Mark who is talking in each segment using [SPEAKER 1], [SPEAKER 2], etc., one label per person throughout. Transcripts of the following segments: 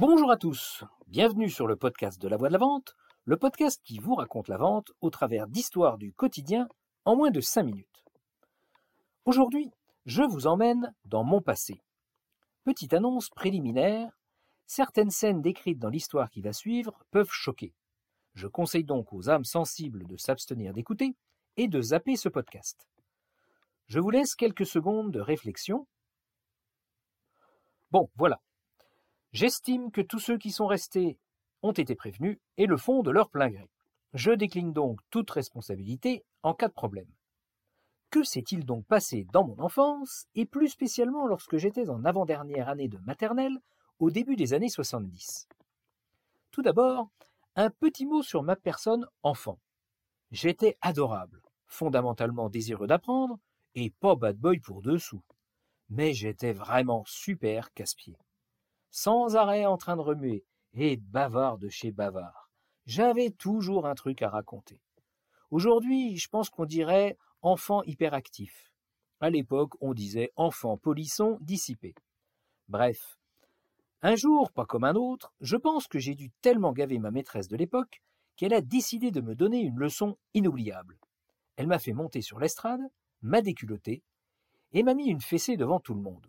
[SPEAKER 1] Bonjour à tous, bienvenue sur le podcast de la voix de la vente, le podcast qui vous raconte la vente au travers d'histoires du quotidien en moins de 5 minutes. Aujourd'hui, je vous emmène dans mon passé. Petite annonce préliminaire, certaines scènes décrites dans l'histoire qui va suivre peuvent choquer. Je conseille donc aux âmes sensibles de s'abstenir d'écouter et de zapper ce podcast. Je vous laisse quelques secondes de réflexion. Bon, voilà, J'estime que tous ceux qui sont restés ont été prévenus et le font de leur plein gré. Je décline donc toute responsabilité en cas de problème. Que s'est-il donc passé dans mon enfance, et plus spécialement lorsque j'étais en avant-dernière année de maternelle, au début des années 70 Tout d'abord, un petit mot sur ma personne enfant. J'étais adorable, fondamentalement désireux d'apprendre, et pas bad boy pour deux sous. Mais j'étais vraiment super casse-pied sans arrêt en train de remuer, et bavard de chez bavard. J'avais toujours un truc à raconter. Aujourd'hui, je pense qu'on dirait enfant hyperactif. À l'époque, on disait enfant polisson dissipé. Bref. Un jour, pas comme un autre, je pense que j'ai dû tellement gaver ma maîtresse de l'époque qu'elle a décidé de me donner une leçon inoubliable. Elle m'a fait monter sur l'estrade, m'a déculotté, et m'a mis une fessée devant tout le monde.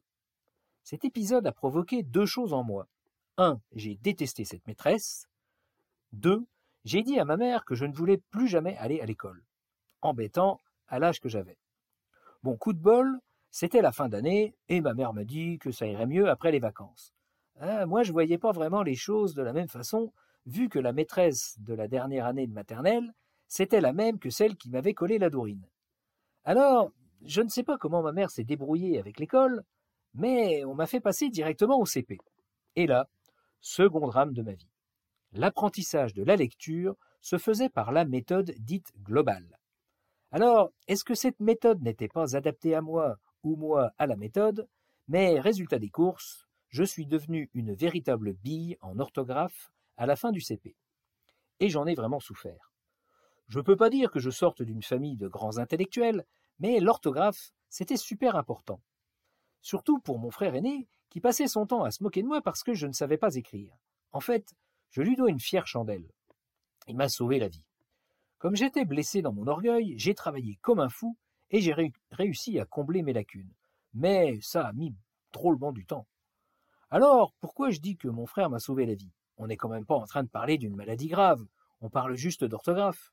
[SPEAKER 1] Cet épisode a provoqué deux choses en moi. Un, j'ai détesté cette maîtresse. Deux, j'ai dit à ma mère que je ne voulais plus jamais aller à l'école. Embêtant à l'âge que j'avais. Bon, coup de bol, c'était la fin d'année, et ma mère m'a dit que ça irait mieux après les vacances. Ah, moi, je voyais pas vraiment les choses de la même façon, vu que la maîtresse de la dernière année de maternelle, c'était la même que celle qui m'avait collé la dorine. Alors, je ne sais pas comment ma mère s'est débrouillée avec l'école, mais on m'a fait passer directement au CP. Et là, second drame de ma vie. L'apprentissage de la lecture se faisait par la méthode dite globale. Alors, est-ce que cette méthode n'était pas adaptée à moi ou moi à la méthode? Mais résultat des courses, je suis devenu une véritable bille en orthographe à la fin du CP. Et j'en ai vraiment souffert. Je ne peux pas dire que je sorte d'une famille de grands intellectuels, mais l'orthographe, c'était super important surtout pour mon frère aîné, qui passait son temps à se moquer de moi parce que je ne savais pas écrire. En fait, je lui dois une fière chandelle. Il m'a sauvé la vie. Comme j'étais blessé dans mon orgueil, j'ai travaillé comme un fou et j'ai réussi à combler mes lacunes. Mais ça a mis drôlement du temps. Alors, pourquoi je dis que mon frère m'a sauvé la vie? On n'est quand même pas en train de parler d'une maladie grave, on parle juste d'orthographe.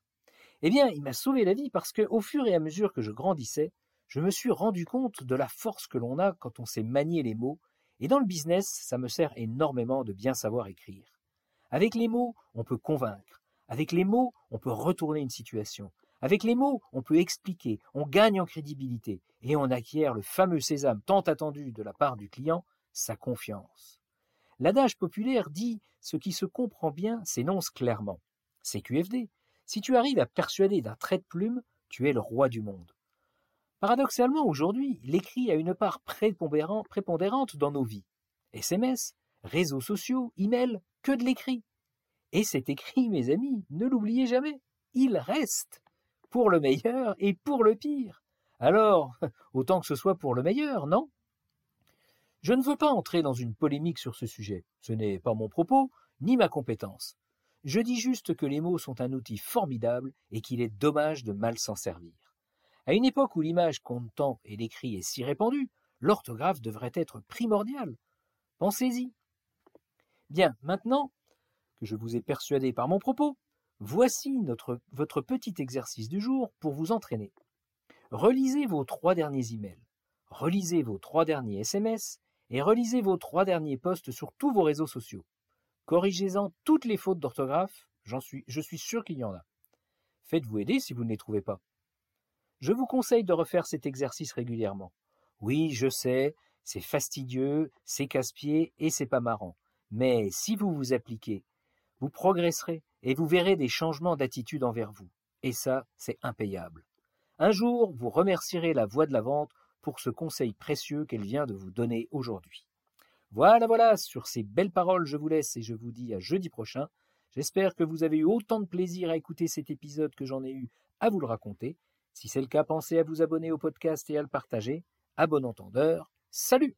[SPEAKER 1] Eh bien, il m'a sauvé la vie parce que, au fur et à mesure que je grandissais, je me suis rendu compte de la force que l'on a quand on sait manier les mots, et dans le business, ça me sert énormément de bien savoir écrire. Avec les mots, on peut convaincre. Avec les mots, on peut retourner une situation. Avec les mots, on peut expliquer, on gagne en crédibilité, et on acquiert le fameux sésame tant attendu de la part du client, sa confiance. L'adage populaire dit Ce qui se comprend bien s'énonce clairement. C'est QFD. Si tu arrives à persuader d'un trait de plume, tu es le roi du monde. Paradoxalement, aujourd'hui, l'écrit a une part prépondérante dans nos vies. SMS, réseaux sociaux, email, que de l'écrit. Et cet écrit, mes amis, ne l'oubliez jamais, il reste, pour le meilleur et pour le pire. Alors, autant que ce soit pour le meilleur, non? Je ne veux pas entrer dans une polémique sur ce sujet, ce n'est pas mon propos, ni ma compétence. Je dis juste que les mots sont un outil formidable et qu'il est dommage de mal s'en servir. À une époque où l'image compte tant et l'écrit est si répandu, l'orthographe devrait être primordiale. Pensez-y. Bien, maintenant que je vous ai persuadé par mon propos, voici votre petit exercice du jour pour vous entraîner. Relisez vos trois derniers emails, relisez vos trois derniers SMS et relisez vos trois derniers posts sur tous vos réseaux sociaux. Corrigez-en toutes les fautes d'orthographe, je suis sûr qu'il y en a. Faites-vous aider si vous ne les trouvez pas. Je vous conseille de refaire cet exercice régulièrement. Oui, je sais, c'est fastidieux, c'est casse-pied et c'est pas marrant. Mais si vous vous appliquez, vous progresserez et vous verrez des changements d'attitude envers vous. Et ça, c'est impayable. Un jour, vous remercierez la voix de la vente pour ce conseil précieux qu'elle vient de vous donner aujourd'hui. Voilà, voilà, sur ces belles paroles, je vous laisse et je vous dis à jeudi prochain. J'espère que vous avez eu autant de plaisir à écouter cet épisode que j'en ai eu à vous le raconter. Si c'est le cas, pensez à vous abonner au podcast et à le partager. À bon entendeur, salut